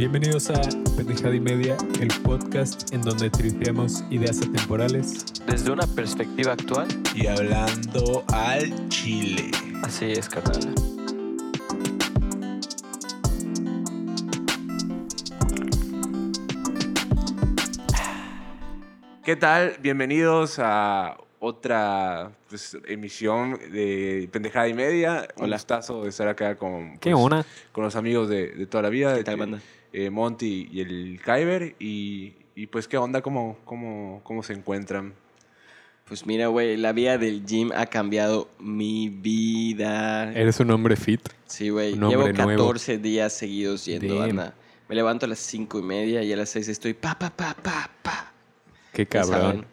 Bienvenidos a Pendejada y Media, el podcast en donde tripeamos ideas atemporales. Desde una perspectiva actual, y hablando al chile. así es, carnal. ¿Qué tal? Bienvenidos a otra pues, emisión de Pendejada y Media. Un gustazo de estar acá con, ¿Qué pues, una? con los amigos de, de toda la vida. ¿Qué tal, de- banda? Eh, Monty y el Kyber. Y, y, pues, ¿qué onda? ¿Cómo, cómo, cómo se encuentran? Pues mira, güey, la vida del gym ha cambiado mi vida. Eres un hombre fit. Sí, güey. Llevo nuevo. 14 días seguidos yendo, Damn. anda. Me levanto a las 5 y media y a las 6 estoy pa, pa, pa, pa, pa. Qué cabrón.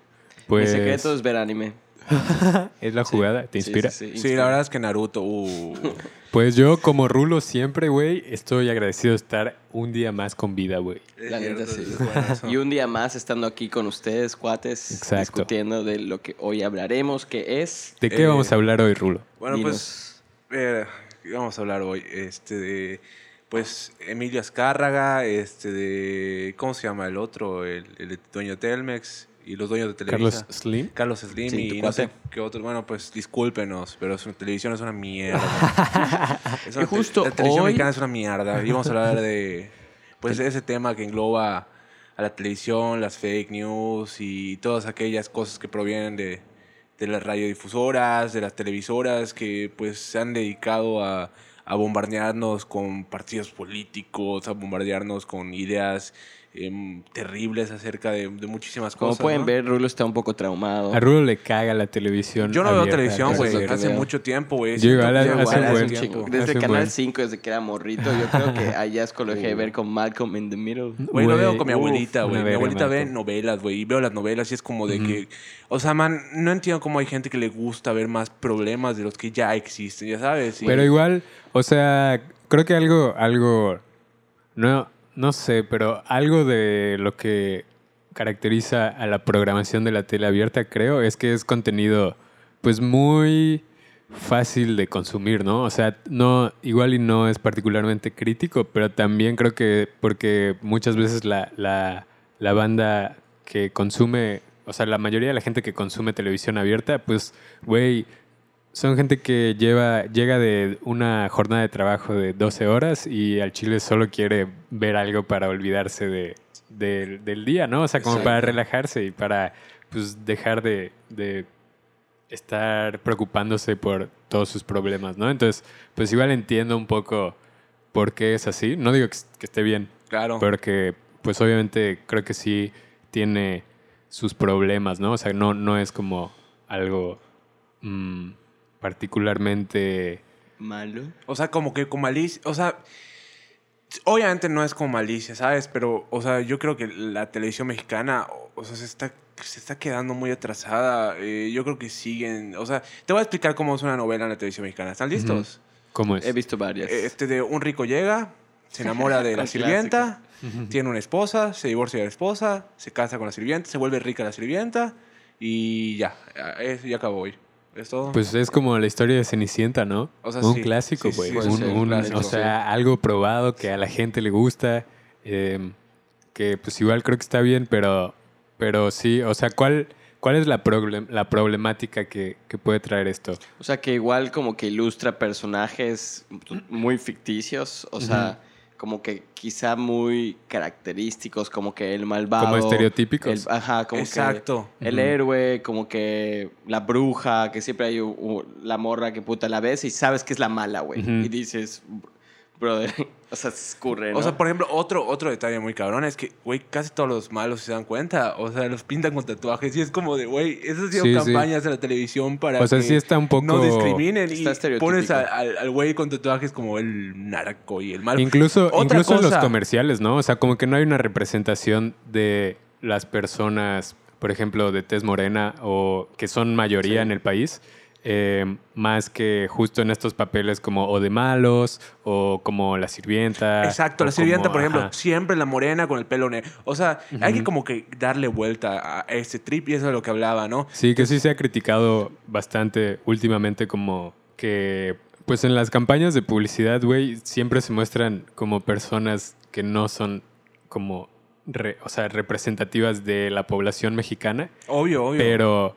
Pues Mi secreto es ver anime. es la jugada, ¿te inspira? sí, sí, Sí, inspira. la verdad es que Naruto. uh, Pues yo como Rulo siempre, güey, estoy agradecido de estar un día más con vida, güey. La es neta, sí. Y un día más estando aquí con ustedes, cuates, Exacto. discutiendo de lo que hoy hablaremos, que es... ¿De qué Eh, vamos a hablar hoy, Rulo? Bueno, Dinos. pues eh, ¿qué vamos a hablar hoy este de pues Emilio Azcárraga, este de ¿cómo se llama el otro? El, el dueño de Telmex y los dueños de Televisa. Carlos Slim. Carlos Slim Sí, y no sé qué otro. Bueno, pues discúlpenos, pero su televisión es una mierda. Es una Y justo te- la televisión hoy- mexicana es una mierda. Y vamos a hablar de pues ese tema que engloba a la televisión, las fake news y todas aquellas cosas que provienen de, de las radiodifusoras, de las televisoras que pues se han dedicado a, a bombardearnos con partidos políticos, a bombardearnos con ideas em, terribles acerca de, de muchísimas Como cosas. pueden ¿no? ver, Rulo está un poco traumado. A Rulo le caga la televisión. Yo no veo televisión, güey. es lo Hace mucho tiempo, güey. Yo igual hace igual buen tiempo. Hace Desde un Canal buen. 5, desde que era morrito, yo creo que allá escogí Uh. ver con Malcolm in the Middle. Güey, lo veo con mi abuelita, güey. Mi abuelita ve novelas, güey. Y veo las novelas y es como de que... O sea, man, no entiendo cómo hay gente que le gusta ver más problemas de los que ya existen, ya sabes. Y- Pero igual, o sea, creo que algo, algo, no, no sé, pero algo de lo que caracteriza a la programación de la tele abierta, creo, es que es contenido, pues muy fácil de consumir, ¿no? O sea, no, igual y no es particularmente crítico, pero también creo que porque muchas veces la, la, la banda que consume, o sea, la mayoría de la gente que consume televisión abierta, pues, güey, son gente que lleva, llega de una jornada de trabajo de 12 horas y al chile solo quiere ver algo para olvidarse de, del- del día, ¿no? O sea, como Exacto. para relajarse y para pues, dejar de, de estar preocupándose por todos sus problemas, ¿no? Entonces, pues igual entiendo un poco por qué es así. No digo que, que esté bien, Claro. porque pues obviamente creo que sí tiene sus problemas, ¿no? O sea, no, no es como algo mm, particularmente... Malo. O sea, como que con malicia... O sea... Obviamente no es con malicia, ¿sabes? Pero, o sea, yo creo que la televisión mexicana, o- sea, se está, se está quedando muy atrasada. Eh, yo creo que siguen... O sea, te voy a explicar cómo es una novela en la televisión mexicana. ¿Están listos? ¿Cómo es? He visto varias. Este de un rico llega, se enamora de la sirvienta, tiene una esposa, se divorcia de la esposa, se casa con la sirvienta, se vuelve rica la sirvienta y ya, ya, es- ya acabó hoy. ¿Es todo? Pues es como la historia de Cenicienta, ¿no? O sea, un sí, clásico, sí, güey. sí, Un- o sea, algo probado que a la gente le gusta, eh, que pues igual creo que está bien, pero, pero sí, o sea, ¿cuál, cuál es la, problem- la problemática que, que puede traer esto? O sea, que igual como que ilustra personajes muy ficticios, o sea, como que quizá muy característicos, como que el malvado. Como estereotípicos. el- ajá, como Exacto. que el héroe, como que la bruja, que siempre hay u- u- la morra que puta la ves y sabes que es la mala, güey. Y dices, brother, o sea, se escurre, ¿no? O sea, por ejemplo, otro, otro detalle muy cabrón es que, güey, casi todos los malos se dan cuenta. O sea, los pintan con tatuajes y es como de, güey, esas han sido Sí, sí. campañas de la televisión para O sea, que sí está un poco- no discriminen y pones a- al al güey con tatuajes como el narco y el malo. Incluso, Otra incluso en los comerciales, ¿no? O sea, como que no hay una representación de las personas, por ejemplo, de tez morena o que son mayoría Sí. en el país, eh, más que justo en estos papeles como o de malos o como la sirvienta. Exacto, la sirvienta, como- por ejemplo, ajá. siempre la morena con el pelo negro. O sea, hay que como que darle vuelta a este trip y eso es lo que hablaba, ¿no? Sí, que sí se ha criticado bastante últimamente como que pues en las campañas de publicidad, güey, siempre se muestran como personas que no son como, re- o sea, representativas de la población mexicana, Obvio, obvio. pero,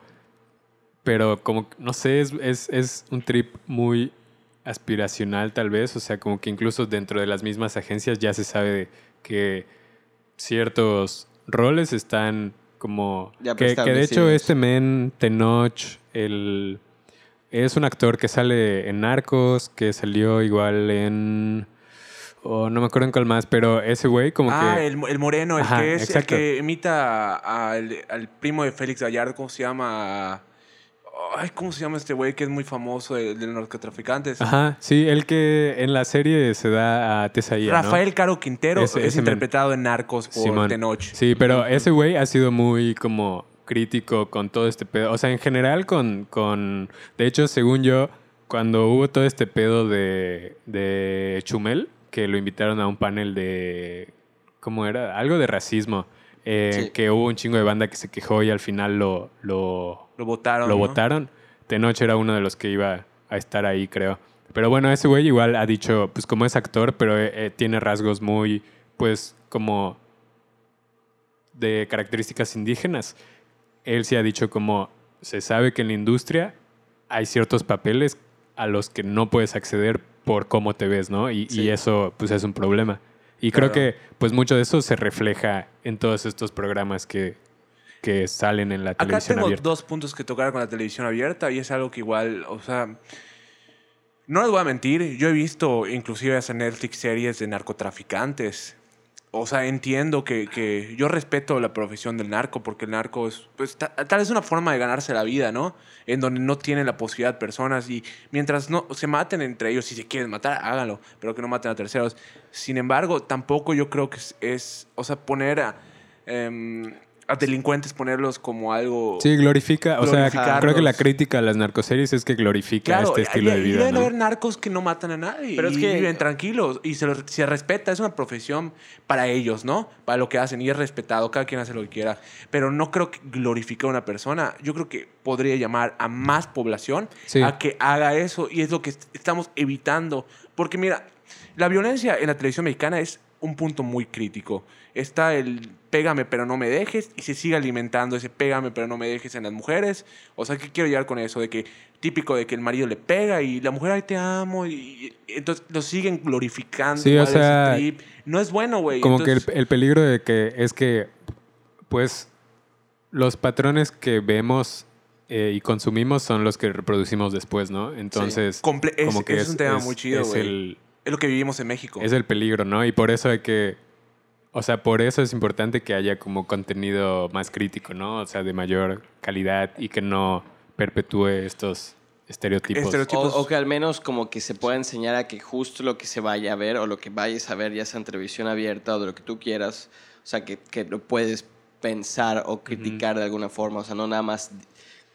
pero como, no sé, es, es, es un trip muy aspiracional tal vez, o sea, como que incluso dentro de las mismas agencias ya se sabe que ciertos roles están como... Ya que, que de hecho este men, Tenoch, el... Es un actor que sale en Narcos, que salió igual en... oh, no me acuerdo en cuál más, pero ese güey como ah, que... el, el moreno, el Ajá, que es exacto. el que imita a- al, al primo de Félix Gallardo, ¿cómo se llama? Ay, ¿cómo se llama este güey que es muy famoso de, de los narcotraficantes? Ajá, sí, el que en la serie se da a Tesaía, ¿no? Rafael Caro Quintero Ese- es ese interpretado en Narcos por Simón. Tenoch. Sí, pero ese güey ha sido muy como crítico con todo este pedo. O sea, en general con... con de hecho, según yo, cuando hubo todo este pedo de, de Chumel, que lo invitaron a un panel de... ¿Cómo era? Algo de racismo. eh, Sí. Que hubo un chingo de banda que se quejó y al final lo, lo, Lo votaron. lo ¿no? votaron. Tenoch era uno de los que iba a estar ahí, creo. Pero bueno, ese güey igual ha dicho, pues como es actor, pero eh, eh, tiene rasgos muy, pues como de características indígenas. Él sí ha dicho como se sabe que en la industria hay ciertos papeles a los que no puedes acceder por cómo te ves, ¿no? Y, eso pues es un problema. Y creo que pues mucho de eso se refleja en todos estos programas que, que salen en la Acá televisión tengo abierta. dos puntos que tocar con la televisión abierta y es algo que igual, o sea, no les voy a mentir, yo he visto inclusive hasta Netflix series de narcotraficantes. O sea, entiendo que, que yo respeto la profesión del narco porque el narco es, pues, ta- tal vez una forma de ganarse la vida, ¿no? En donde no tienen la posibilidad personas y mientras no se maten entre ellos, si se quieren matar, háganlo, pero que no maten a terceros. Sin embargo, tampoco yo creo que es, es o sea, poner a, em, a delincuentes, ponerlos como algo... Sí, glorifica. O sea, creo que la crítica a las narcoseries es que glorifica Claro, este estilo y- de y vida. deben ¿no? haber narcos que no matan a nadie Pero es y que- viven tranquilos y se, los- se respeta, es una profesión para ellos, ¿no? Para lo que hacen y es respetado, cada quien hace lo que quiera. Pero no creo que glorifique a una persona. Yo creo que podría llamar a más población Sí. a que haga eso y es lo que est- estamos evitando. Porque mira, la violencia en la televisión mexicana es un punto muy crítico. Está el pégame pero no me dejes y se sigue alimentando ese pégame pero no me dejes en las mujeres. O sea, ¿qué quiero llegar con eso? De que típico de que el marido le pega y la mujer, ay, te amo. Y, y entonces lo siguen glorificando. Sí, o sea, trip. No es bueno, güey. Como que el, peligro de que es que, pues, los patrones que vemos eh, y consumimos son los que reproducimos después, ¿no? Entonces, comple- es, como que es un tema muy chido, güey. Es lo que vivimos en México. es el peligro, ¿no? Y por eso hay que, o sea, por eso es importante que haya como contenido más crítico, ¿no? O sea, de mayor calidad y que no perpetúe estos estereotipos. Estereotipos. O, tipos- o que al menos como que se pueda enseñar a que justo lo que se vaya a ver o lo que vayas a ver, ya sea en televisión abierta o de lo que tú quieras, o sea, que, que lo puedes pensar o criticar de alguna forma, o sea, no nada más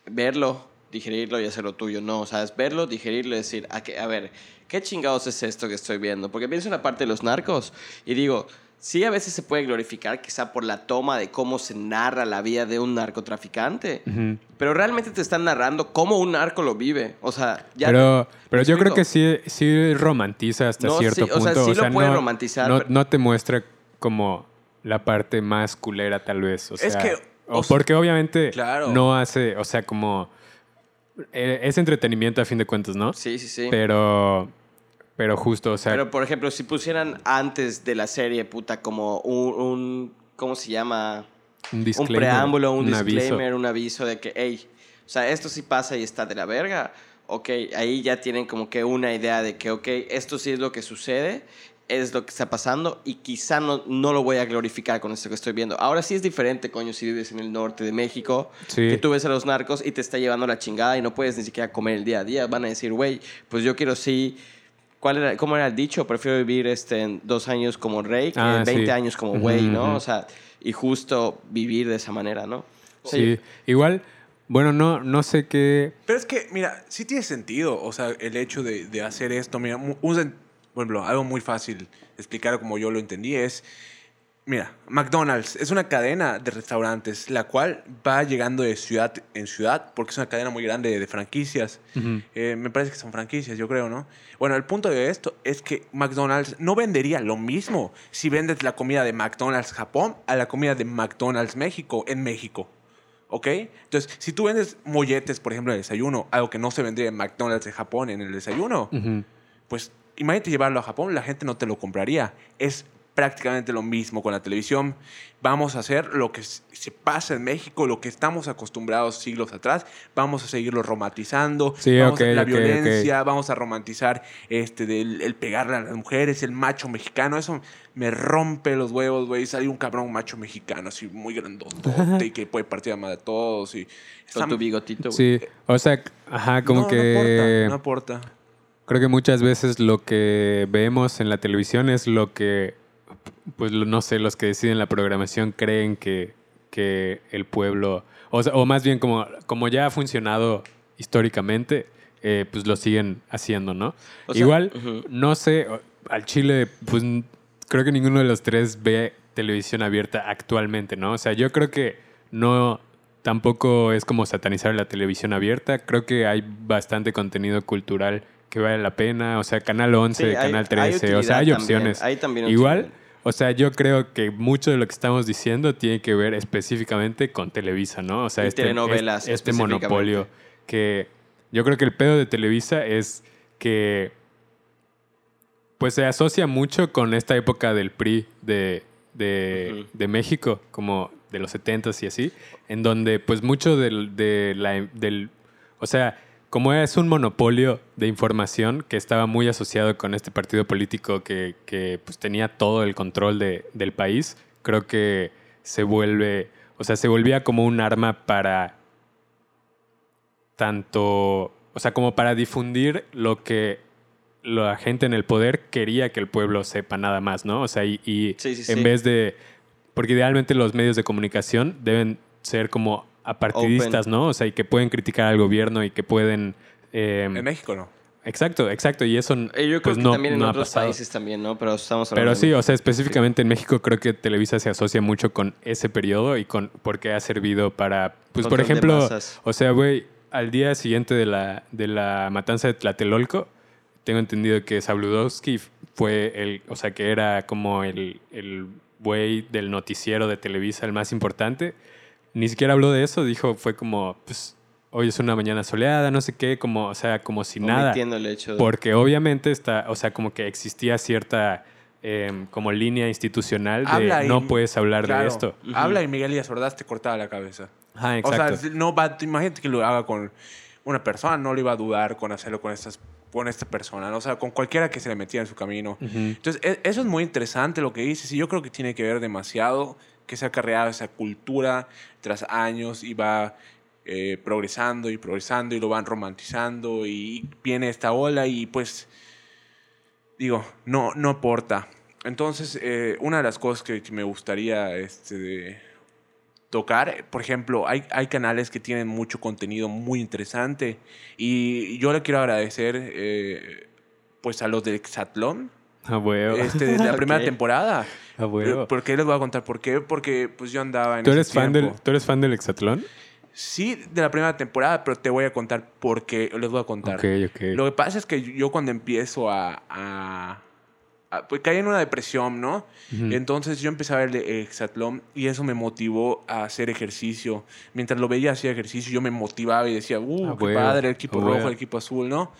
verlo, digerirlo y hacerlo tuyo, no, o sea, es verlo, digerirlo y decir, a, que, a ver, ¿qué chingados es esto que estoy viendo? Porque pienso en la parte de los narcos y digo, sí a veces se puede glorificar quizá por la toma de cómo se narra la vida de un narcotraficante, Ujú. pero realmente te están narrando cómo un narco lo vive. O sea, ya. pero pero ¿me yo creo que sí, sí romantiza hasta No, cierto sí, o sea, punto. sí lo puede no, romantizar, No, pero- no te muestra como la parte más culera, tal vez. O Es sea, que, o porque obviamente claro. no hace, o sea, como. Eh, Es entretenimiento a fin de cuentas, ¿no? Sí, sí, sí. Pero. Pero justo, o sea. Pero, por ejemplo, si pusieran antes de la serie, puta, como un. un- ¿Cómo se llama? un Un preámbulo, un, disclaimer, un aviso de que, hey, o sea, esto sí pasa y está de la verga. Ok, ahí ya tienen como que una idea de que, ok, esto sí es lo que sucede, es lo que está pasando y quizá no, no lo voy a glorificar con esto que estoy viendo. Ahora sí es diferente, coño, si vives en el norte de México, Sí. que tú ves a los narcos y te está llevando la chingada y no puedes ni siquiera comer el día a día. Van a decir, güey, pues yo quiero sí... ¿Cuál era, ¿Cómo era el dicho? Prefiero vivir este, en dos años como rey que Ah, 20 sí. años como güey, ¿no? ujú. O sea, y justo vivir de esa manera, ¿no? O sea, Sí. Igual, bueno, no, no sé qué. Pero es que, mira, sí tiene sentido. O sea, el hecho de, de hacer esto. Mira, un por ejemplo, algo muy fácil de explicar como yo lo entendí es. Mira, McDonald's es una cadena de restaurantes, la cual va llegando de ciudad en ciudad, porque es una cadena muy grande de franquicias. Eh, me parece que son franquicias, yo creo, ¿no? Bueno, el punto de esto es que McDonald's no vendería lo mismo si vendes la comida de McDonald's Japón a la comida de McDonald's México en México. ¿Ok? Entonces, si tú vendes molletes, por ejemplo, en el desayuno, algo que no se vendría en McDonald's de Japón en el desayuno, pues imagínate llevarlo a Japón, la gente no te lo compraría. Es prácticamente lo mismo con la televisión. Vamos a hacer lo que se pasa en México, lo que estamos acostumbrados siglos atrás. Vamos a seguirlo romantizando. Sí, vamos ok, a, la violencia, vamos a romantizar este, del, el pegarle a las mujeres, el macho mexicano. Eso me rompe los huevos, güey. Sale un cabrón macho mexicano así muy grandote y que puede partir a madre a todos. Y está- Con tu bigotito. güey. Sí, o sea, ajá, como no, que... No aporta, no aporta. Creo que muchas veces lo que vemos en la televisión es lo que, pues no sé, los que deciden la programación creen que, que el pueblo, o, sea, o más bien como, como ya ha funcionado históricamente, eh, pues lo siguen haciendo, ¿no? O sea, Igual, no sé, al Chile, pues creo que ninguno de los tres ve televisión abierta actualmente, ¿no? O sea, yo creo que no, tampoco es como satanizar la televisión abierta, creo que hay bastante contenido cultural que vale la pena, o sea, Canal 11, Sí, hay- Canal hay 13, o sea, hay también, opciones. hay también Igual, o sea, yo creo que mucho de lo que estamos diciendo tiene que ver específicamente con Televisa, ¿no? O sea, Y este, telenovelas este, este monopolio que yo creo que el pedo de Televisa es que pues se asocia mucho con esta época del PRI de, de, de México, como de los 70s y así, en donde pues mucho del, de la, del... O sea, como es un monopolio de información que estaba muy asociado con este partido político que, que, pues tenía todo el control de- del país, creo que se vuelve, o sea, se volvía como un arma para tanto, o sea, como para difundir lo que la gente en el poder quería que el pueblo sepa nada más, ¿no? O sea, y, y Sí, sí, en sí. vez de, porque idealmente los medios de comunicación deben ser como apartidistas, Open. ¿no? O sea, y que pueden criticar al gobierno y que pueden... eh, En México no. exacto, exacto, y eso Eh, Yo creo pues, que no, también en no otros pasado. países también, ¿no? Pero estamos hablando Pero sí, o sea, específicamente en México creo que Televisa se asocia mucho con ese periodo y con porque ha servido para, pues por Control ejemplo, o sea, güey, al día siguiente de la, de la matanza de Tlatelolco, tengo entendido que Sabludowski fue el, o sea, que era como el, el güey del noticiero de Televisa, el más importante. Ni siquiera habló de eso, dijo, fue como, pues, hoy es una mañana soleada, no sé qué, como, o sea, como si nada. El hecho de... Porque obviamente está, o sea, como que existía cierta em, como línea institucional de Habla y- no puedes hablar de esto. Habla y Miguel Díaz Ordaz te cortaba la cabeza. Ajá, O exacto. sea, no va, imagínate que lo haga con una persona, no le iba a dudar con hacerlo con, estas, con esta persona, ¿no? o sea, con cualquiera que se le metiera en su camino. Ujú. Entonces, e- eso es muy interesante lo que dices y yo creo que tiene que ver demasiado que se ha carreado esa cultura tras años y va eh, progresando y progresando y lo van romantizando y viene esta ola y pues, digo, no, no aporta. Entonces, eh, una de las cosas que me gustaría este, tocar, por ejemplo, hay, hay canales que tienen mucho contenido muy interesante y yo le quiero agradecer eh, pues a los de Exatlón A huevo. este, de la primera temporada. A huevo. ¿Por qué les voy a contar por qué? Porque pues yo andaba en ¿Tú ese eres, fan del. ¿Tú eres fan del Hexatlón? Sí, de la primera temporada, pero te voy a contar por qué. Les voy a contar. Lo que pasa es que yo cuando empiezo a... a- pues caí en una depresión, ¿no? Entonces yo empecé a ver de Exatlón y eso me motivó a hacer ejercicio. Mientras lo veía hacía ejercicio, yo me motivaba y decía, uh, Ah, qué padre, el equipo ah, rojo, el equipo azul, ¿no?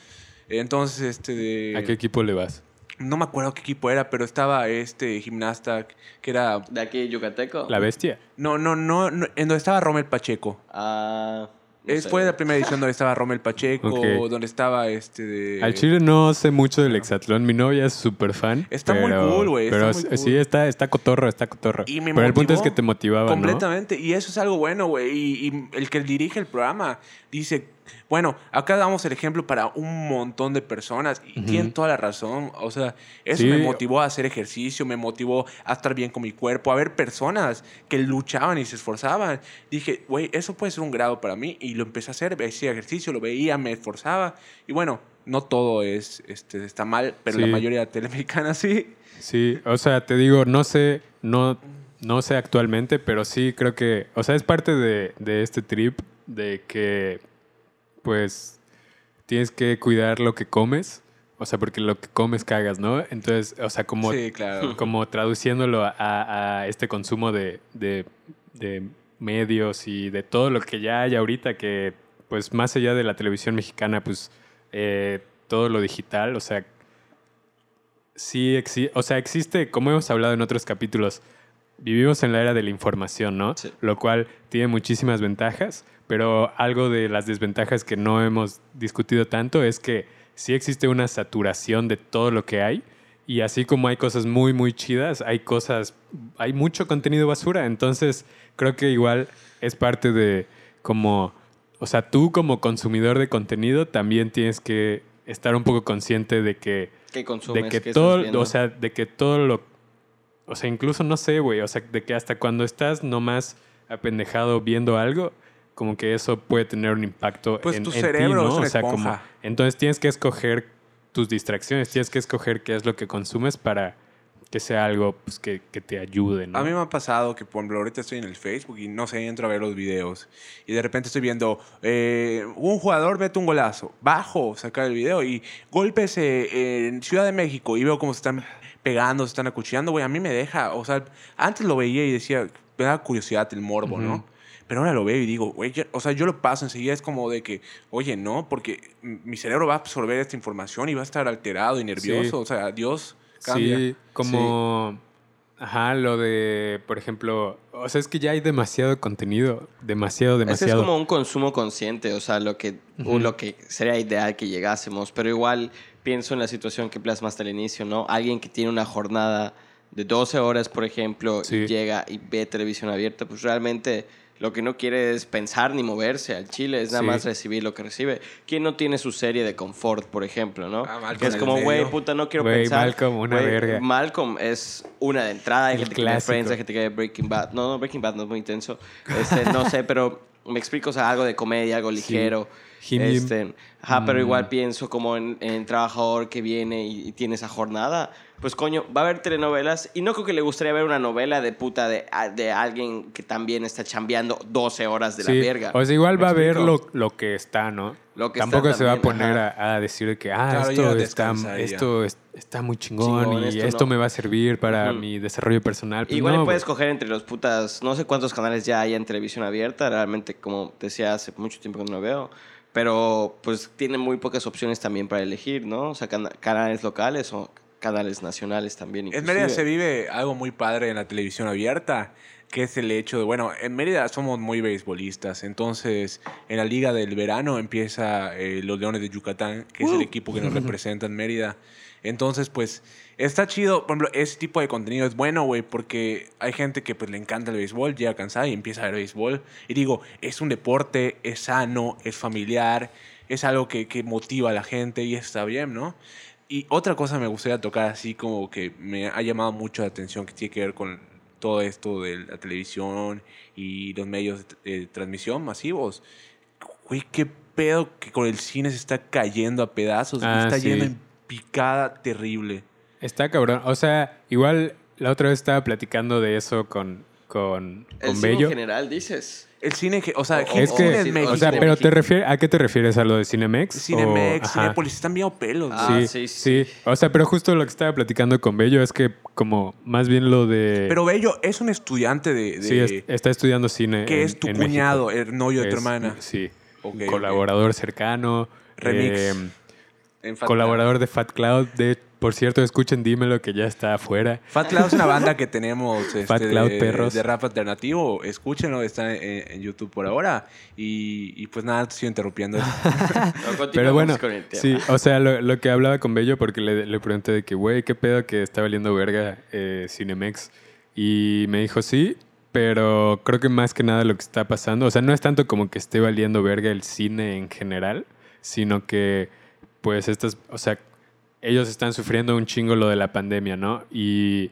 Entonces, este de... ¿A qué equipo le vas? No me acuerdo qué equipo era, pero estaba este gimnasta que era... ¿De aquí, Yucateco? ¿La bestia? No, no, no, no, en donde estaba Rommel Pacheco. Ah... no Es, fue la primera edición donde estaba Rommel Pacheco, Ok. donde estaba este de... Al chile no sé mucho del Hexatlón. Mi novia es súper fan. Está muy cool, güey, Pero cool. sí, está, está cotorro, está cotorro. Y me pero el punto es motivó que te motivaba, ¿no? Completamente. Y eso es algo bueno, güey. Y, y el que dirige el programa dice, bueno, acá damos el ejemplo para un montón de personas. Y Ujú. tienen toda la razón. O sea, eso Sí. me motivó a hacer ejercicio, me motivó a estar bien con mi cuerpo, a ver personas que luchaban y se esforzaban. Dije, güey, eso puede ser un grado para mí. Y lo empecé a hacer, hacía ejercicio, lo veía, me esforzaba. Y bueno, no todo es, este, está mal, pero la Sí. mayoría de la tele mexicana sí. Sí, o sea, te digo, no sé, no, no sé actualmente, pero sí creo que, o sea, es parte de, de este trip de que, pues, tienes que cuidar lo que comes, o sea, porque lo que comes cagas, ¿no? Entonces, o sea, como, sí, claro. como traduciéndolo a, a este consumo de, de- de medios y de todo lo que ya hay ahorita, que, pues, más allá de la televisión mexicana, pues, eh, todo lo digital, o sea, sí existe, o sea, existe, como hemos hablado en otros capítulos, vivimos en la era de la información, ¿no? Sí. Lo cual tiene muchísimas ventajas, pero algo de las desventajas que no hemos discutido tanto es que sí existe una saturación de todo lo que hay y así como hay cosas muy, muy chidas, hay cosas, hay mucho contenido basura, entonces creo que igual es parte de como, o sea, tú como consumidor de contenido también tienes que estar un poco consciente de que ¿Qué consumes? de que ¿Qué estás todo, o sea, de que todo lo, o sea, incluso no sé, güey, o sea, de que hasta cuando estás nomás apendejado viendo algo, como que eso puede tener un impacto Pues en, tu en ti, cerebro ¿no? es una o sea, como, entonces tienes que escoger tus distracciones, tienes que escoger qué es lo que consumes para que sea algo pues, que, que te ayude, ¿no? A mí me ha pasado que, por ejemplo, ahorita estoy en el Facebook y no sé, entro a ver los videos y de repente estoy viendo eh, un jugador mete un golazo, bajo, sacar el video y golpes eh, en Ciudad de México y veo cómo se están pegando, se están acuchillando, güey, a mí me deja, o sea, antes lo veía y decía, me da curiosidad el morbo, ¿no? Pero ahora lo veo y digo, güey, o sea, yo lo paso enseguida, es como de que, oye, no, porque mi cerebro va a absorber esta información y va a estar alterado y nervioso, o sea, Dios cambia. Sí, como... Ajá, lo de, por ejemplo, o sea, es que ya hay demasiado contenido, demasiado, Ese es demasiado. como un consumo consciente, o sea, lo que, lo que sería ideal que llegásemos, pero igual pienso en la situación que plasmaste al inicio, ¿no? Alguien que tiene una jornada de 12 horas, por ejemplo, Sí. y llega y ve televisión abierta, pues realmente lo que no quiere es pensar ni moverse al chile, es nada Sí. más recibir lo que recibe. ¿Quién no tiene su serie de confort, por ejemplo, no? Ah, Malcolm que es como, güey, puta, no quiero Güey, pensar. Malcolm, una Güey, verga. Malcolm es una de entrada, hay El gente que. Friends, hay gente que Breaking Bad. No, no, Breaking Bad no es muy intenso. Este, no sé, pero me explico, o sea, algo de comedia, algo ligero. Jim. Este, ajá, pero Mm. igual pienso como en, trabajador que viene y, y tiene esa jornada. Pues coño, va a haber telenovelas y no creo que le gustaría ver una novela de puta de, de alguien que también está chambeando 12 horas de Sí, la verga. O sea, igual ¿Me va a ver lo, lo que está, ¿no? Lo que Tampoco está se va a poner a, a decir que, ah, Claro, esto, está, esto es- está muy chingón, Chingón, y esto esto, no. me va a servir para mi desarrollo personal. Pues Igual no, puedes coger entre los putas, no sé cuántos canales ya hay en televisión abierta, realmente como decía hace mucho tiempo que no lo veo, pero pues tiene muy pocas opciones también para elegir, ¿no? O sea, cana- canales locales o canales nacionales también. En Mérida se inclusive. vive algo muy padre en la televisión abierta, que es el hecho de, bueno, en Mérida somos muy beisbolistas, entonces en la liga del verano empieza eh, los Leones de Yucatán, que es el equipo que nos representa en Mérida. Entonces, pues, está chido, por ejemplo, ese tipo de contenido es bueno, güey, porque hay gente que pues le encanta el béisbol, llega cansada y empieza a ver béisbol. Y digo, es un deporte, es sano, es familiar, es algo que, que motiva a la gente y está bien, ¿no? Y otra cosa me gustaría tocar así como que me ha llamado mucho la atención que tiene que ver con todo esto de la televisión y los medios de, de transmisión masivos. Güey, qué pedo que con el cine se está cayendo a pedazos. Ah, está sí. yendo en picada terrible. Está cabrón. O sea, igual la otra vez estaba platicando de eso con, con, El con cine en Bello. general, dices. El cine, o sea, O- Es o- que, sí, México. o sea, Cine pero te refieres, ¿a qué te refieres? ¿A lo de Cinemex? Cinemex, O- ajá. Cinépolis, están bien pelos. Ah, sí, sí, sí, sí. O sea, pero justo lo que estaba platicando con Bello es que como más bien lo de... Pero Bello es un estudiante de... de- sí, es- está estudiando cine. que en- es tu en México. cuñado, el novio de tu hermana. Sí. Colaborador cercano. Remix. eh, En Fat colaborador de Fat Cloud. De, por cierto, escuchen Dímelo que ya está afuera. Fat Cloud es una banda que tenemos este, Fat Cloud de, Perros. de rap alternativo. Escúchenlo, está en, en YouTube por ahora. Y, y pues nada, te estoy interrumpiendo. No, Pero bueno, con el tema. sí, o sea, lo, lo que hablaba con Bello, porque le, le pregunté de que, güey, ¿qué pedo que está valiendo verga eh, Cinemex? Y me dijo, sí, pero creo que más que nada lo que está pasando, o sea, no es tanto como que esté valiendo verga el cine en general, sino que, pues, estas, o sea, ellos están sufriendo un chingo lo de la pandemia, ¿no? Y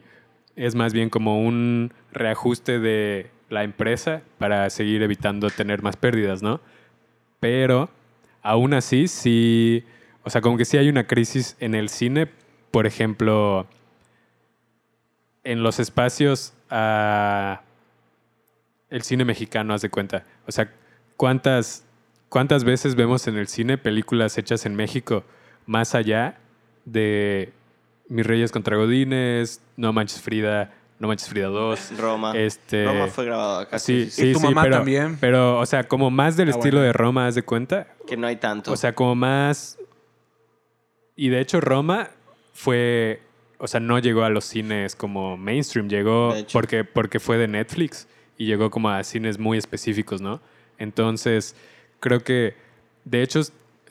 es más bien como un reajuste de la empresa para seguir evitando tener más pérdidas, ¿no? Pero aún así, sí, o sea, como que sí hay una crisis en el cine, por ejemplo, en los espacios a el cine mexicano, haz de cuenta. O sea, ¿cuántas, ¿cuántas veces vemos en el cine películas hechas en México más allá de Mis Reyes contra Godines, No Manches Frida, No Manches Frida 2? Roma. Este, Roma fue grabado acá. Sí, Sí, sí, ¿Y tu sí, mamá pero, también? pero, o sea, como más del Ah, estilo bueno. de Roma, haz de cuenta. Que no hay tanto. O sea, como más. Y de hecho, Roma fue. O sea, no llegó a los cines como mainstream, llegó porque, porque fue de Netflix y llegó como a cines muy específicos, ¿no? Entonces, creo que, de hecho,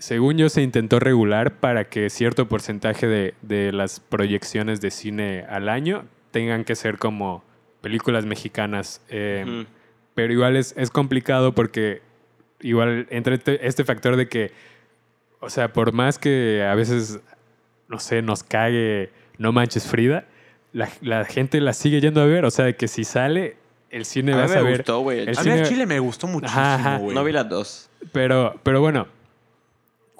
según yo, se intentó regular para que cierto porcentaje de, de las proyecciones de cine al año tengan que ser como películas mexicanas. eh, Ujú. pero igual es, es complicado porque igual entre este, factor de que, o sea, por más que a veces, no sé, nos cague No Manches Frida, la, la gente la sigue yendo a ver. O sea, de que si sale, el cine A vas a ver. gustó, el A mí cine- el Chile me gustó muchísimo, güey. No vi las dos. Pero, pero bueno,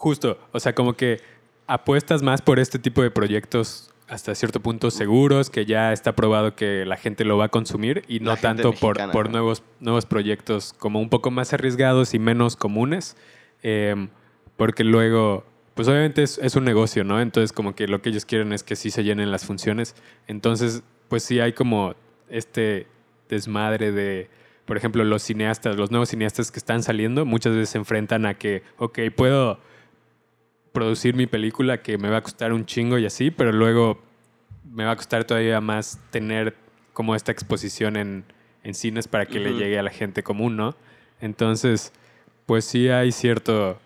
justo, o sea, como que apuestas más por este tipo de proyectos hasta cierto punto seguros, que ya está probado que la gente lo va a consumir y no tanto por, mexicana, por ¿no? nuevos, nuevos proyectos como un poco más arriesgados y menos comunes, em, porque luego, pues obviamente es, es un negocio, ¿no? Entonces como que lo que ellos quieren es que sí se llenen las funciones, entonces pues sí hay como este desmadre de, por ejemplo, los cineastas, los nuevos cineastas que están saliendo, muchas veces se enfrentan a que, ok, puedo producir mi película que me va a costar un chingo y así, pero luego me va a costar todavía más tener como esta exposición en, en cines para que le llegue a la gente común, ¿no? Entonces, pues sí hay cierto,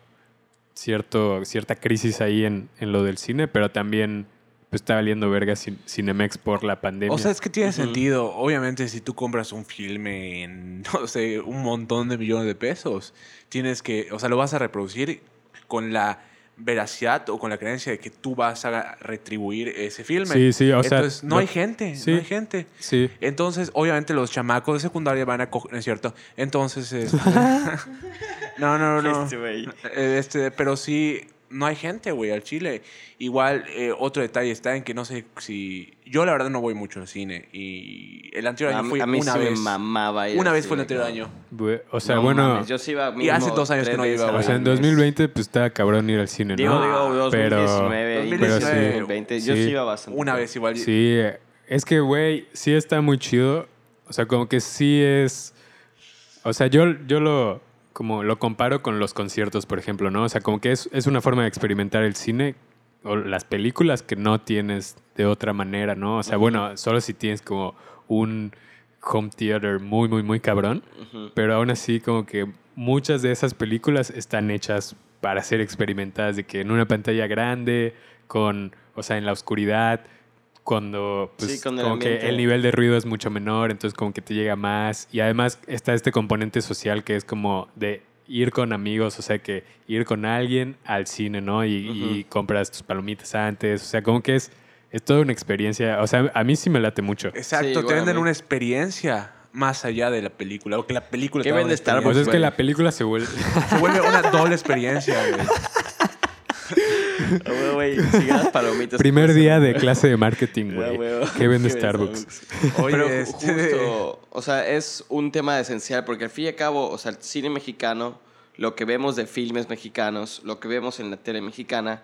cierto, cierta crisis ahí en, en lo del cine, pero también pues, está valiendo verga Cin- Cinemex por la pandemia. O sea, es que tiene sentido. Obviamente, si tú compras un filme en, no sé, un montón de millones de pesos, tienes que, o sea, lo vas a reproducir con la veracidad o con la creencia de que tú vas a retribuir ese filme. Sí, sí, o sea, Entonces, no lo- hay gente, sí. no hay gente. sí. Entonces, obviamente, los chamacos de secundaria van a coger, ¿no es cierto? Entonces, este, no, no, no. Este güey. Eh, Este, pero sí, no hay gente, güey, al Chile. Igual, eh, otro detalle está en que no sé si. Yo, la verdad, no voy mucho al cine. Y el anterior año fui a mí una sí vez. me mamaba ir Una al vez fue el anterior año. O sea, No bueno, mames, yo sí iba Y hace dos años que no iba, güey. o sea, en mes. 2020 pues estaba cabrón ir al cine, ¿no? Digo, digo, pero, 2019, y pero sí. 2020. Yo Sí. sí iba bastante. Una vez igual. Sí, eh, es que, güey, sí está muy chido. O sea, como que sí es... O sea, yo, yo lo, como lo comparo con los conciertos, por ejemplo, ¿no? O sea, como que es, es una forma de experimentar el cine o las películas que no tienes de otra manera, ¿no? O sea, bueno, solo si tienes como un home theater muy, muy, muy cabrón. Pero aún así, como que muchas de esas películas están hechas para ser experimentadas, de que en una pantalla grande, con, o sea, en la oscuridad, cuando, pues, Sí, con el como que el nivel de ruido es mucho menor, entonces como que te llega más. Y además está este componente social que es como de ir con amigos, o sea, que ir con alguien al cine, ¿no? Y, compras tus palomitas antes, o sea, como que es, es toda una experiencia, o sea, a mí sí me late mucho. Exacto, Sí, te venden una experiencia más allá de la película. O que la película ¿Qué vende Starbucks, Pues es que la película se vuelve... Se vuelve una doble experiencia, güey. Güey, güey, sigan las palomitas. Primer día de clase de marketing, güey. ¿Qué vende ¿Qué Starbucks? Oye, Pero este- justo, o sea, es un tema esencial porque al fin y al cabo, o sea, el cine mexicano, lo que vemos de filmes mexicanos, lo que vemos en la tele mexicana,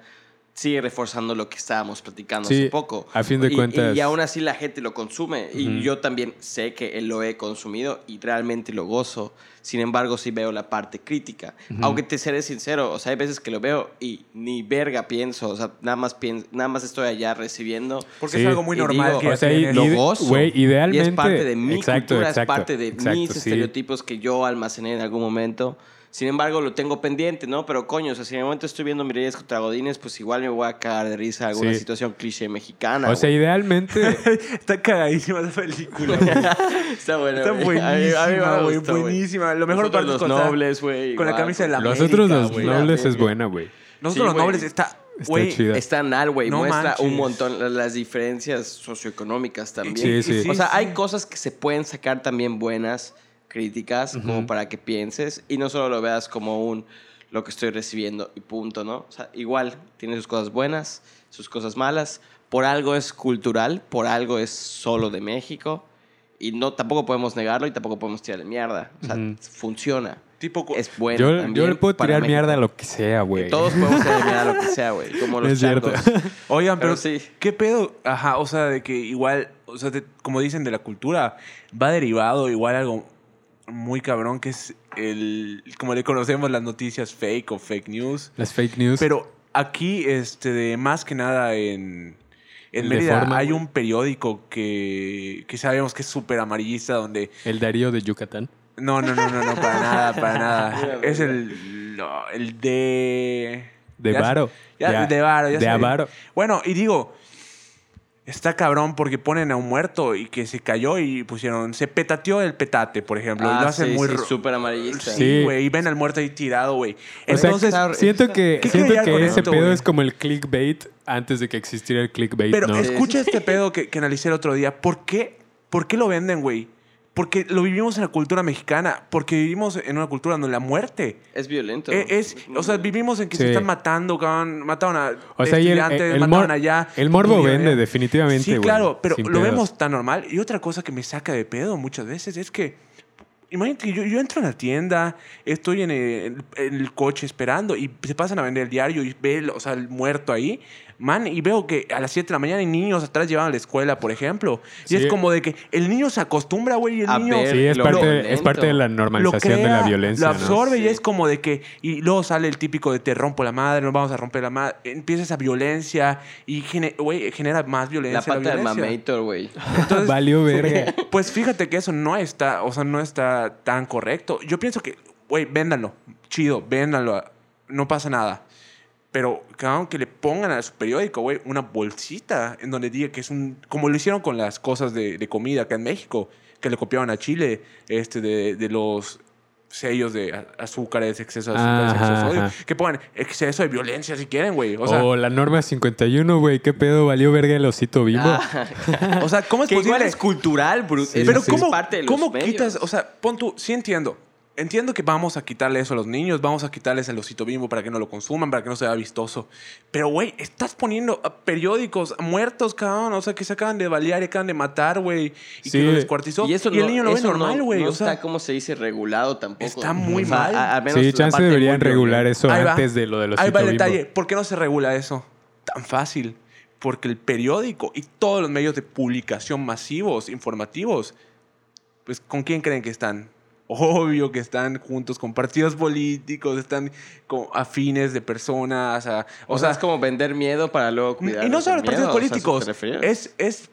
sigue reforzando lo que estábamos platicando Sí, hace poco. a fin de Y- cuentas- Y, aún así la gente lo consume. Y Ujú. yo también sé que lo he consumido y realmente lo gozo. Sin embargo, sí veo la parte crítica. Aunque te seré sincero, o sea, hay veces que lo veo y ni verga pienso. O sea, nada más, pienso, nada más estoy allá recibiendo. Porque Sí. es algo muy Y normal digo, que o sea, y- lo gozo. güey, idealmente- Y es parte de mi exacto, cultura, exacto, es parte de exacto, mis sí. estereotipos que yo almacené en algún momento. Sin embargo, lo tengo pendiente, ¿no? Pero coño, o sea, si en el momento estoy viendo Mireles contra Godines, pues igual me voy a cagar de risa alguna Sí. situación cliché mexicana. O sea, güey. idealmente, Está cagadísima esa película. está buena. Está güey. A mí- a mí me buenísima, güey. gustó, güey. Buenísima. Lo mejor es los nobles, güey. Con la camisa de la los otros América, los güey. nobles es buena, güey. Nosotros Sí, los güey. nobles está. Está Güey, chida. Está anal, güey. No Muestra un montón la- las diferencias socioeconómicas también. Sí, sí. O sea, sí. hay cosas que se pueden sacar también buenas críticas como para que pienses y no solo lo veas como un lo que estoy recibiendo y punto, ¿no? O sea, igual tiene sus cosas buenas, sus cosas malas. Por algo es cultural, por algo es solo de México. Y no, tampoco podemos negarlo y tampoco podemos tirarle mierda. O sea, Ujú. funciona. Tipo, Es bueno. Yo, también yo le puedo tirar México. mierda a lo que sea, güey. Todos podemos tirar mierda a lo que sea, güey. Como los Es cierto. Oigan, pero, Pero sí. ¿qué pedo? Ajá, o sea, de que igual, o sea, de- como dicen de la cultura, va derivado igual algo muy cabrón que es el, como le conocemos las noticias fake o fake news. Las fake news. Pero aquí, este, de más que nada en, en Mérida forma, hay un periódico que, que sabemos que es súper amarillista donde... El Darío de Yucatán. No, no, no, no, no, para nada, para nada. Es el, no, el de... De Varo. ya- De- Varo, ya de. Avaro. Bueno, y digo, está cabrón porque ponen a un muerto y que se cayó y pusieron, se petateó el petate, por ejemplo. y Ah, lo hacen sí, muy... sí, súper amarillista. Sí, Sí. güey, y ven al muerto ahí tirado, güey. Sea, Entonces, siento que, ¿Qué siento que ese esto, pedo es como el clickbait antes de que existiera el clickbait, pero ¿no? escucha este pedo que, que analicé el otro día. ¿Por qué, ¿Por qué lo venden, güey? Porque lo vivimos en la cultura mexicana, porque vivimos en una cultura donde la muerte Es violento. Eh, Es, muy o sea, vivimos en que se Sí. están matando, cabrón. Mataron a O sea, y el, estudiantes, el, mataron allá. el morbo vende allá. definitivamente, Sí, güey. claro, pero lo pedos. vemos tan normal. Y otra cosa que me saca de pedo muchas veces es que, imagínate que yo, yo entro en la tienda, estoy en el, en el coche esperando y se pasan a vender el diario y ve, o sea, el muerto ahí. Man, y veo que a las 7 de la mañana hay niños atrás llevan a la escuela, por ejemplo. Y Sí. es como de que el niño se acostumbra, güey, y el A niño... ver Sí, es lo parte, es violento. parte de la lo normalización de la violencia, Lo ¿no? absorbe y es como de que. Y luego sale el típico de te rompo la madre, nos vamos a romper la madre. Empieza esa violencia y gene- güey, genera más violencia. La pata del violencia. mamator, güey. Valió verga. Pues fíjate que eso no está, o sea, no está tan correcto. Yo pienso que, güey, véndanlo. Chido, véndanlo. No pasa nada. Pero, cabrón, que le pongan a su periódico, güey, una bolsita en donde diga que es un... Como lo hicieron con las cosas de, de comida acá en México, que le copiaban a Chile, este, de, de los sellos de azúcares, exceso de azúcar, Ajá, exceso de sodio. Que pongan exceso de violencia si quieren, güey. O O, sea, la norma 51, güey. ¿Qué pedo? Valió verga el osito bimbo. Ah, o sea ¿cómo es que posible? igual es cultural, bro. Sí, Es- Pero sí. ¿cómo, es parte de los ¿cómo quitas? O sea, pon tú, sí entiendo. Entiendo que vamos a quitarle eso a los niños, vamos a quitarles el osito bimbo para que no lo consuman, para que no sea vistoso. Pero, güey, estás poniendo a periódicos muertos, cabrón. O sea, que se acaban de balear y acaban de matar, güey. Y Sí. que lo descuartizó. Y, eso el no- niño lo ve eso no- normal, güey. No, o sea, está, como se dice, regulado tampoco. está muy O sea, mal. a- al menos Sí, chance deberían regular eso Ahí va. antes de lo del Ahí osito va el bimbo. detalle. ¿Por qué no se regula eso? Tan fácil. Porque el periódico y todos los medios de publicación masivos, informativos, pues ¿con quién creen que están? Obvio que están juntos con partidos políticos, están con afines de personas. a- O, sea, es como vender miedo para luego cuidar. y no solo los partidos miedo, o sea, ¿a eso políticos. es, es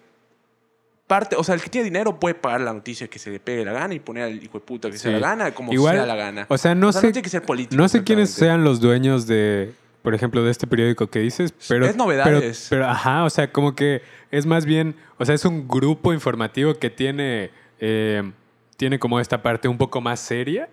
parte, o sea, el que tiene dinero puede pagar la noticia que se le pegue la gana y poner al hijo de puta que se Sí. le la gana, como Igual, sea la gana. O sea, no O sea, sé. no tiene que ser político, No sé quiénes sean los dueños de, por ejemplo, de este periódico que dices, pero. Es novedades. Pero, pero, ajá, o sea, como que es más bien. O sea, es un grupo informativo que tiene. eh, tiene como esta parte un poco más seria.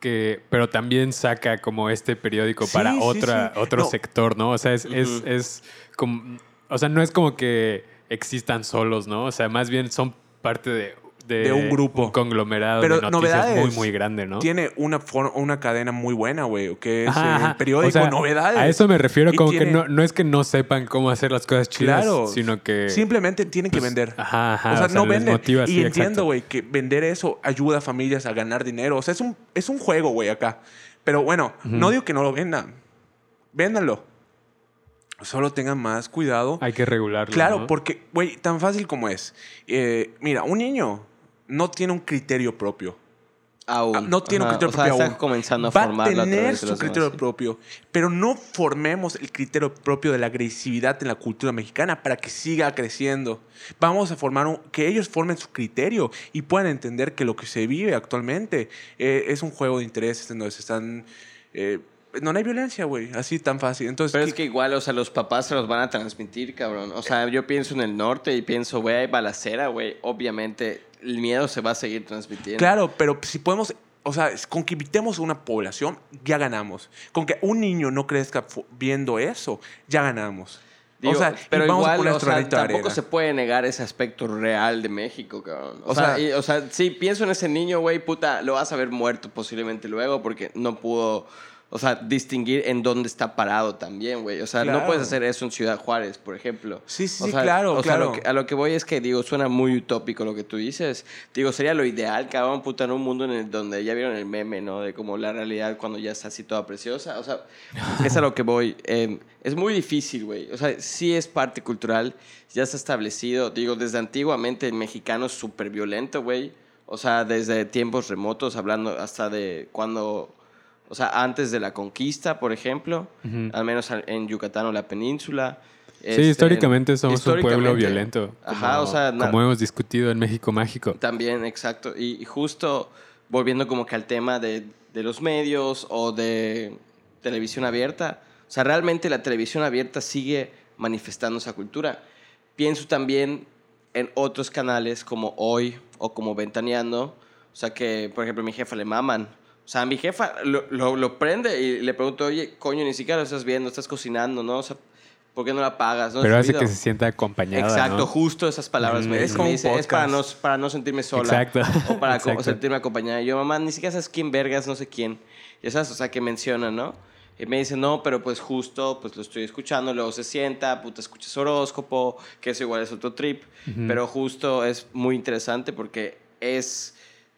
Que, pero también saca como este periódico Sí, para sí, otra, sí. otro No. sector, ¿no? O sea, es, es, es como. O sea, no es como que existan solos, ¿no? O sea, más bien son parte de. De un grupo. conglomerado Pero de noticias muy, novedades. muy grande, ¿no? Tiene una, una cadena muy buena, güey, que es Ajá, eh, el periódico O sea, Novedades. A eso me refiero, como que no, no es que no sepan cómo hacer las cosas chidas, Claro, sino que... Simplemente tienen que pues, vender. Ajá, ajá. o sea, no venden. motiva, y sí, entiendo, güey, que vender eso ayuda a familias a ganar dinero. O sea, es un, es un juego, güey, acá. Pero bueno, no digo que no lo vendan. Véndanlo. Solo tengan más cuidado. Hay que regularlo, Claro, ¿no? porque, güey, tan fácil como es. Eh, mira, un niño no tiene un criterio propio. Aún. Ah, No tiene un criterio o sea, propio está aún. comenzando a Va a formarlo a tener su criterio demás. propio, pero no formemos el criterio propio de la agresividad en la cultura mexicana para que siga creciendo. Vamos a formar un- que ellos formen su criterio y puedan entender que lo que se vive actualmente eh, es un juego de intereses en donde se están eh, no hay violencia, güey, así tan fácil. Entonces, Pero ¿qué- es que igual, o sea, los papás se los van a transmitir, cabrón. O sea, yo pienso en el norte y pienso, güey, hay balacera, güey. Obviamente, el miedo se va a seguir transmitiendo. Claro, pero si podemos, o sea, con que evitemos una población, ya ganamos. Con que un niño no crezca viendo eso, ya ganamos. Digo, o sea, pero vamos a igual, o sea, tampoco se puede negar ese aspecto real de México, cabrón. O, O sea, sea- y- o sea, sí, pienso en ese niño, güey, puta, lo vas a ver muerto posiblemente luego porque no pudo, o sea, distinguir en dónde está parado también, güey. O sea, no Claro. puedes hacer eso en Ciudad Juárez, por ejemplo. Sí, sí, O sí, sea, claro, o sea, claro. lo que- a lo que voy es que, digo, suena muy utópico lo que tú dices. Digo, sería lo ideal, cabrón, puta, en un mundo en el donde ya vieron el meme, ¿no? De como la realidad cuando ya está así toda preciosa. O sea, es a lo que voy. Eh, es muy difícil, güey. O sea, sí es parte cultural, ya está establecido. Digo, desde antiguamente el mexicano es súper violento, güey. O sea, desde tiempos remotos, hablando hasta de cuando... O sea, antes de la conquista, por ejemplo, al menos en Yucatán o la península. Sí, Este, históricamente somos un pueblo históricamente. violento. Ajá, como- o sea, Como hemos discutido en México Mágico. también, exacto. Y, y justo volviendo como que al tema de, de los medios o de televisión abierta. O sea, realmente la televisión abierta sigue manifestando esa cultura. Pienso también en otros canales como Hoy o como Ventaneando. O sea, que, por ejemplo, a mi jefa le maman. O sea, mi jefa lo, lo, lo prende y le pregunto, oye, coño, ni siquiera lo estás viendo, estás cocinando, ¿no? O sea, ¿por qué no la pagas? ¿No? Pero hace ruido". que se sienta acompañada. Exacto, ¿no? justo esas palabras me, Es como me un dice, es para no, para no sentirme sola. Exacto. O para Exacto. sentirme acompañada. Y yo, mamá, ni siquiera sabes quién vergas, no sé quién. Y esas, o sea, que menciona, ¿no? Y me dice, no, pero pues justo, pues lo estoy escuchando, luego se sienta, puta, escuchas horóscopo, que eso igual es otro trip. Pero justo es muy interesante porque es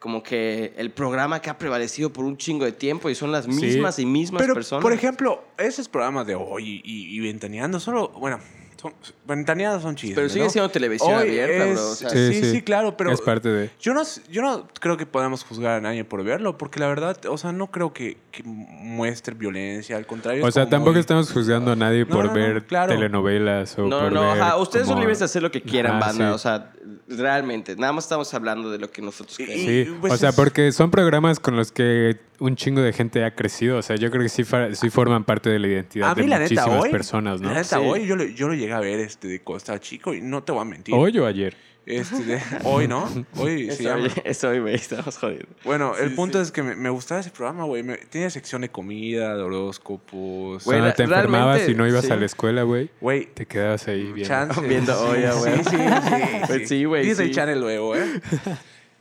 como que el programa que ha prevalecido por un chingo de tiempo y son las Sí. mismas y mismas Pero, personas. por ejemplo, esos programas de hoy y, y Ventaneando, solo, bueno, son, Ventaneando son chismes, Pero sigue ¿no? siendo televisión Hoy abierta, es- bro, o sea. sí, sí, claro, pero Es parte de. yo no, yo no creo que podamos juzgar a nadie por verlo, porque la verdad, o sea, no creo que, que muestre violencia, al contrario. O sea, tampoco muy- estamos juzgando a nadie No, por no, no, ver claro. telenovelas o No, por no, no, ver ajá. Ustedes son libres de hacer lo que quieran, banda. sí. O sea, realmente. Nada más estamos hablando de lo que nosotros Sí, pues o sea, es- porque son programas con los que un chingo de gente ha crecido. O sea, yo creo que sí, sí forman parte de la identidad A de mí, la neta, muchísimas hoy. personas, ¿no? La neta, Sí. hoy yo, lo- yo lo llegué a ver este, de estaba chico y no te voy a mentir. Hoy o ayer. Este, de- hoy, ¿no? Hoy se llama. eso, güey, estamos jodidos. Bueno, el Sí, punto sí. es que me, me gustaba ese programa, güey. Tiene sección de comida, de horóscopos. Güey, Cuando te enfermabas y no ibas sí. a la escuela, güey, Güey, te quedabas ahí viendo. chance. Viendo sí, olla, güey. Sí, sí, sí. Pues sí, güey, Disney sí. Channel luego, ¿eh?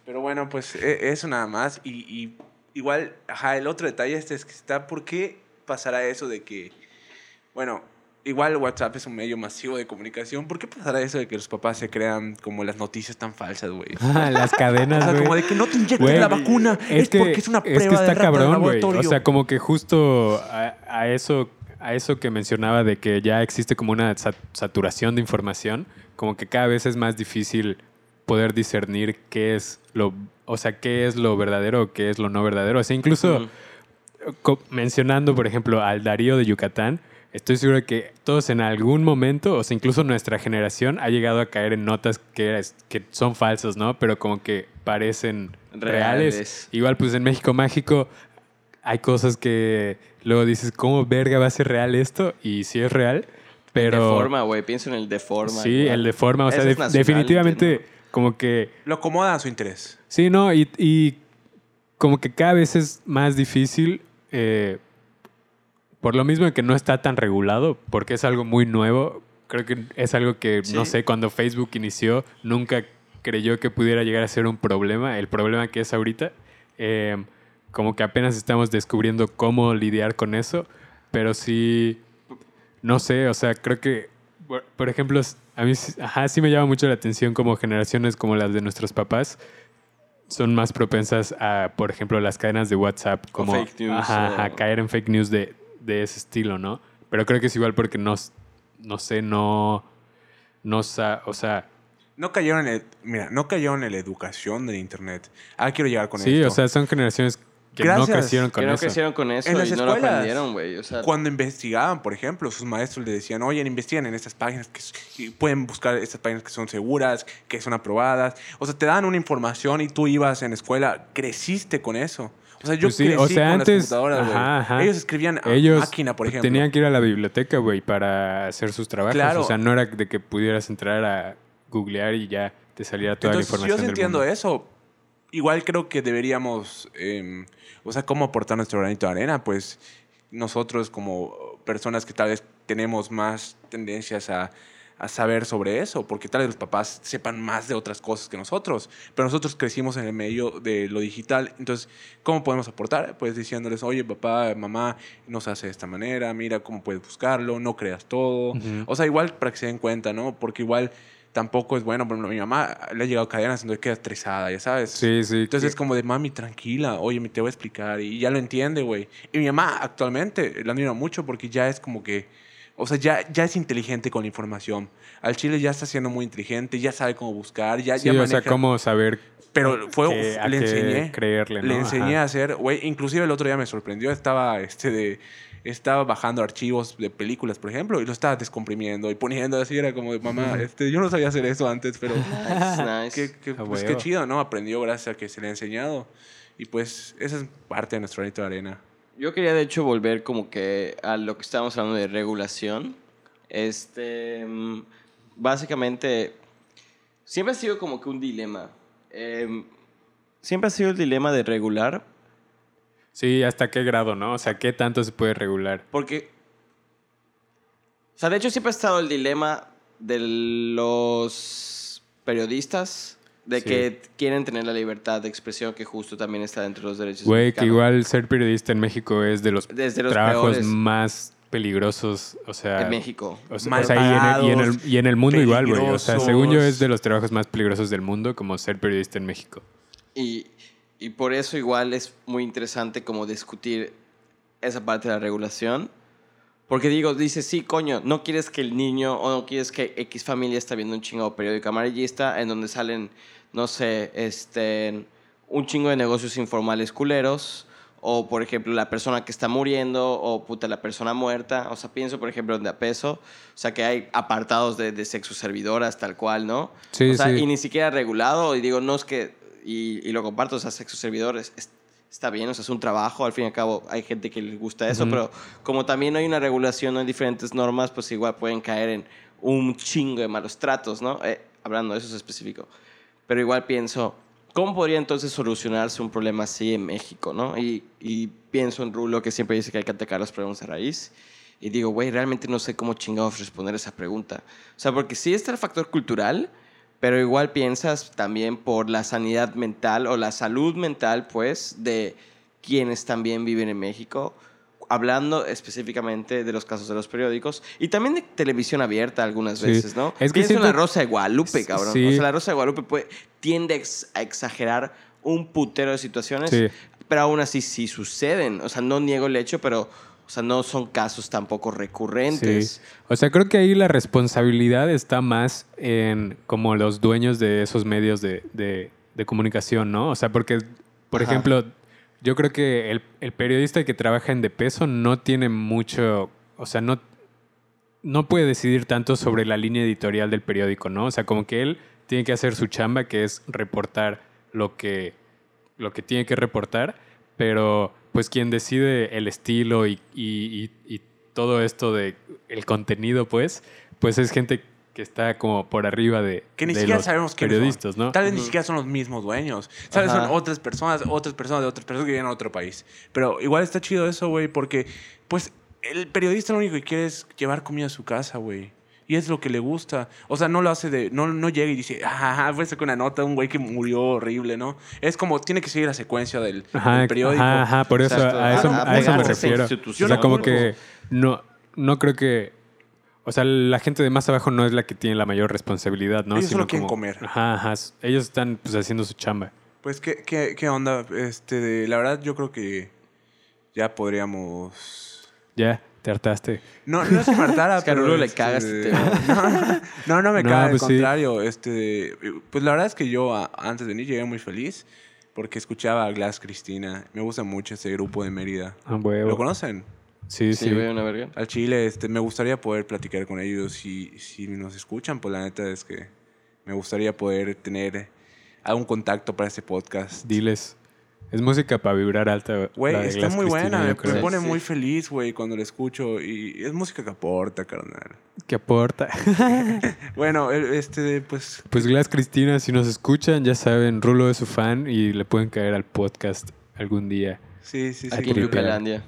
Pero bueno, pues e- eso nada más. Y, y igual, ajá, el otro detalle este es que está, ¿por qué pasará eso de que, bueno, igual WhatsApp es un medio masivo de comunicación, ¿por qué pasará eso de que los papás se crean como las noticias tan falsas, güey? Ah, las O cadenas, sea, güey. como de que no te inyecten la vacuna, es, que, porque es una prueba es que está de cabrón, güey. O sea, como que justo a, a eso a eso que mencionaba de que ya existe como una sa- saturación de información, como que cada vez es más difícil poder discernir qué es lo, o sea, qué es lo verdadero o qué es lo no verdadero. O sea, incluso mencionando, por ejemplo, al Darío de Yucatán, estoy seguro que todos en algún momento, o sea, incluso nuestra generación ha llegado a caer en notas que, es- que son falsas, ¿no? Pero como que parecen reales. Reales. Igual, pues en México Mágico hay cosas que luego dices, ¿cómo verga va a ser real esto? Y sí es real, pero... De forma, güey. Pienso en el de forma. Sí, igual. el de forma, o sea, definitivamente. Como que... Lo acomoda a su interés. Sí, no, y, y como que cada vez es más difícil, eh, por lo mismo que no está tan regulado, porque es algo muy nuevo. Creo que es algo que, no Sí. sé, cuando Facebook inició, nunca creyó que pudiera llegar a ser un problema, el problema que es ahorita. Eh, como que apenas estamos descubriendo cómo lidiar con eso, pero sí, no sé, o sea, creo que, por ejemplo, a mí sí- ajá, sí me llama mucho la atención como generaciones como las de nuestros papás son más propensas a, por ejemplo, las cadenas de WhatsApp, como fake news, ajá, o- caer en fake news de, de ese estilo, ¿no? Pero creo que es igual porque no, no sé, no, no, sa- o sea, No cayeron en el, mira, no cayeron en la educación del internet. Ah, quiero llegar con sí, esto. o sea, son generaciones que no Gracias. crecieron con Que no eso. crecieron con eso En y las no lo escuelas, aprendieron, güey. O sea, Cuando investigaban, por ejemplo, sus maestros le decían, oye, investigan en estas páginas que, pueden buscar estas páginas que son seguras, que son aprobadas. O sea, te dan una información y tú ibas en la escuela, creciste con eso. O sea, yo Pues sí, crecí o sea, con antes, las computadoras, güey. ajá, ajá. Ellos escribían a Ellos máquina, por ejemplo. tenían que ir a la biblioteca, güey, para hacer sus trabajos. Claro. O sea, no era de que pudieras entrar a googlear y ya te saliera toda Entonces, la yo información. sí del entiendo mundo. eso. Igual creo que deberíamos, eh, o sea, cómo aportar nuestro granito de arena, pues nosotros como personas que tal vez tenemos más tendencias a, a saber sobre eso, porque tal vez los papás sepan más de otras cosas que nosotros, pero nosotros crecimos en el medio de lo digital, entonces, ¿cómo podemos aportar? Pues diciéndoles, oye, papá, mamá, no se hace de esta manera, mira cómo puedes buscarlo, no creas todo, o sea, igual para que se den cuenta, ¿no? Porque igual tampoco es bueno, por ejemplo, mi mamá le ha llegado cadenas entonces queda estresada, ya sabes. Sí, sí. Entonces es como de, mami, tranquila, oye, me te voy a explicar. Y ya lo entiende, güey. Y mi mamá actualmente la admiro mucho porque ya es como que, o sea, ya, ya es inteligente con la información. Al chile ya está siendo muy inteligente, ya sabe cómo buscar, ya, Sí, ya o sea, maneja- cómo saber Pero fue, que- a le enseñé. creerle, Le ¿no? enseñé Ajá. a hacer, güey, inclusive el otro día me sorprendió, estaba, este, de, estaba bajando archivos de películas, por ejemplo, y lo estaba descomprimiendo y poniendo así, era como de, mamá, este, yo no sabía hacer eso antes, pero... Nice, nice. Qué, qué- A pues qué chido, ¿no? Aprendió gracias a que se le ha enseñado. Y pues esa es parte de nuestro granito de arena. Yo quería de hecho volver como que a lo que estábamos hablando de regulación. Este, mm, básicamente, siempre ha sido como que un dilema. Em, siempre ha sido el dilema de regular, Sí, hasta qué grado, ¿no? O sea, qué tanto se puede regular. porque, o sea, de hecho siempre ha estado el dilema de los periodistas, de Sí. que quieren tener la libertad de expresión que justo también está dentro de los derechos Güey, que igual ser periodista en México es de los, Desde los trabajos peores. más peligrosos, o sea... en México. O sea, o sea, y, en el, y, en el, y en el mundo igual, güey. O sea, según yo es de los trabajos más peligrosos del mundo, como ser periodista en México. Y, y por eso igual es muy interesante como discutir esa parte de la regulación. Porque digo, dices, sí, coño, no quieres que el niño o no quieres que X familia está viendo un chingado periódico amarillista en donde salen, no sé, este, un chingo de negocios informales culeros. O, por ejemplo, la persona que está muriendo, o puta, la persona muerta. O sea, pienso, por ejemplo, en de a peso. O sea, que hay apartados de, de sexo servidoras, tal cual, ¿no? Sí, o sea, sí. y ni siquiera regulado. Y digo, no es que. Y, y lo comparto, o sea, sexo servidores es- está bien, o sea, es un trabajo. Al fin y al cabo, hay gente que les gusta eso. Pero como también no hay una regulación, no hay diferentes normas, pues igual pueden caer en un chingo de malos tratos, ¿no? Eh, hablando de eso es específico. Pero igual pienso, ¿cómo podría entonces solucionarse un problema así en México, no? Y, pienso en Rulo, que siempre dice que hay que atacar los problemas de raíz. Y digo, güey, realmente no sé cómo chingados responder esa pregunta. O sea, porque sí está el factor cultural, pero igual piensas también por la sanidad mental o la salud mental, pues, de quienes también viven en México, hablando específicamente de los casos de los periódicos y también de televisión abierta algunas Sí. veces, ¿no? Es que Pienso en siento- la Rosa de Guadalupe, cabrón. Sí. O sea, la Rosa de Guadalupe puede- tiende a ex- a exagerar un putero de situaciones, Sí. pero aún así sí suceden. O sea, no niego el hecho, pero o sea, no son casos tampoco recurrentes. Sí. O sea, creo que ahí la responsabilidad está más en como los dueños de esos medios de, de- de comunicación, ¿no? O sea, porque, por Ajá. ejemplo, yo creo que el, el periodista que trabaja en De Peso no tiene mucho, o sea, no, no puede decidir tanto sobre la línea editorial del periódico, ¿no? O sea, como que él tiene que hacer su chamba, que es reportar lo que, lo que tiene que reportar, pero pues quien decide el estilo y, y- y- y todo esto de el contenido, pues, pues es gente que está como por arriba de, Que ni de siquiera los sabemos quiénes periodistas, son. ¿no? Tal vez ni siquiera son los mismos dueños. Tal vez son otras personas, otras personas de otras personas que vienen a otro país. Pero igual está chido eso, güey, porque pues el periodista lo único que quiere es llevar comida a su casa, güey. Y es lo que le gusta. O sea, no lo hace de... No, no llega y dice, ajá, fue con una nota, un güey que murió horrible, ¿no? Es como, tiene que seguir la secuencia del, Ajá, del periódico. ajá, ajá, por eso Exacto. a eso, Ah, a eso me refiero. O sea, como que no, no creo que. O sea, la gente de más abajo no es la que tiene la mayor responsabilidad, ¿no? Ellos solo Sino quieren como- comer. Ajá, ajá. Ellos están pues haciendo su chamba. Pues, ¿qué, qué, qué onda? Este, de- la verdad, yo creo que ya podríamos... Ya, te hartaste. No, no es que me hartara, Es que a pero, Rulo le caga este tema. No, no, no me No, caga, pues al sí. contrario. Este, pues la verdad es que yo a- antes de venir llegué muy feliz porque escuchaba a Glass Cristina. Me gusta mucho ese grupo de Mérida. Ah, huevo. ¿Lo conocen? Sí, Sí, sí. güey, una verga. Al Chile, este, me gustaría poder platicar con ellos si, si nos escuchan, pues la neta es que me gustaría poder tener algún contacto para este podcast. Diles. Es música para vibrar alta. Güey, está muy Cristina, buena, me, pone Sí. muy feliz, güey, cuando la escucho y es música que aporta, carnal. Que aporta. Bueno, este, pues Pues Glass Cristina, si nos escuchan, ya saben, Rulo es su fan y le pueden caer al podcast algún día. sí, sí, sí. Aquí en tripear.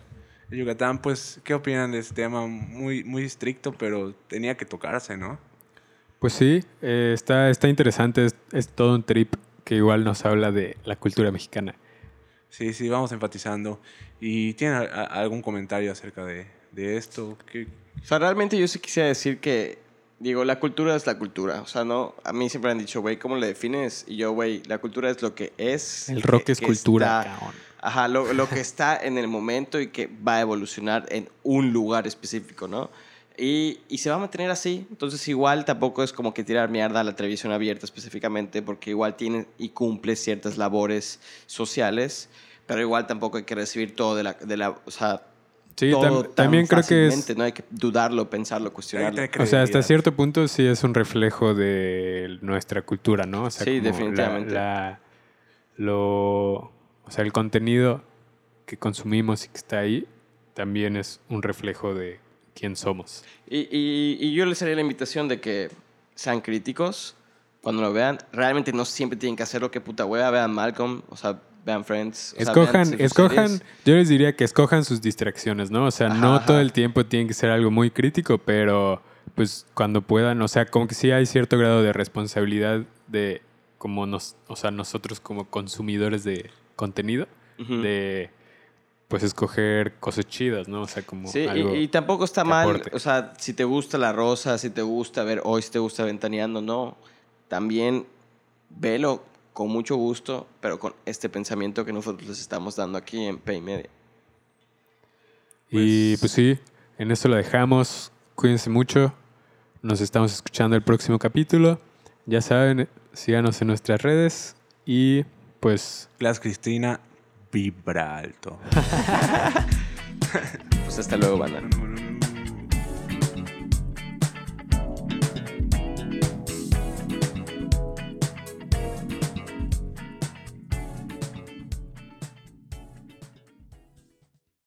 Yucalandia. Yucatán, pues, ¿qué opinan de este tema? Muy, muy estricto, pero tenía que tocarse, ¿no? Pues sí, eh, está, está interesante, es, es todo un trip que igual nos habla de la cultura mexicana. Sí, sí, vamos enfatizando. ¿Y tienen a- a- algún comentario acerca de, de esto? ¿Qué- O sea, realmente yo sí quisiera decir que, digo, la cultura es la cultura. O sea, no, a mí siempre han dicho, güey, ¿cómo le defines? Y yo, güey, la cultura es lo que es. El rock que- es que cultura, está- cabrón. Ajá, lo, lo que está en el momento y que va a evolucionar en un lugar específico, ¿no? Y, y se va a mantener así. Entonces, igual tampoco es como que tirar mierda a la televisión abierta específicamente, porque igual tiene y cumple ciertas labores sociales, pero igual tampoco hay que recibir todo de la. De la o sea, Sí, todo tam- tan también creo que es... No hay que dudarlo, pensarlo, cuestionarlo. O sea, hasta cierto punto sí es un reflejo de nuestra cultura, ¿no? O sea, Sí, como la- definitivamente. la- lo, o sea, el contenido que consumimos y que está ahí también es un reflejo de quién somos. Y, y- y yo les haría la invitación de que sean críticos cuando lo vean. Realmente no siempre tienen que hacerlo, que puta hueva. Vean Malcolm, o sea, vean Friends. o sea, vean Escojan, escojan, series. yo les diría que escojan sus distracciones, ¿no? O sea, Ajá, no ajá. todo el tiempo tiene que ser algo muy crítico, pero pues cuando puedan, o sea, como que sí hay cierto grado de responsabilidad de como nos, o sea, nosotros como consumidores de contenido, de pues escoger cosas chidas, ¿no? O sea, como Sí, y- algo y, tampoco está mal, aporte. o sea, si te gusta La Rosa, si te gusta ver hoy, si te gusta Ventaneando, no. También velo con mucho gusto, pero con este pensamiento que nosotros les estamos dando aquí en Pay Media. Y pues sí, en esto lo dejamos. Cuídense mucho. Nos estamos escuchando el próximo capítulo. Ya saben, síganos en nuestras redes y pues Glass Cristina vibra alto. Pues hasta luego, banda. No, no, no.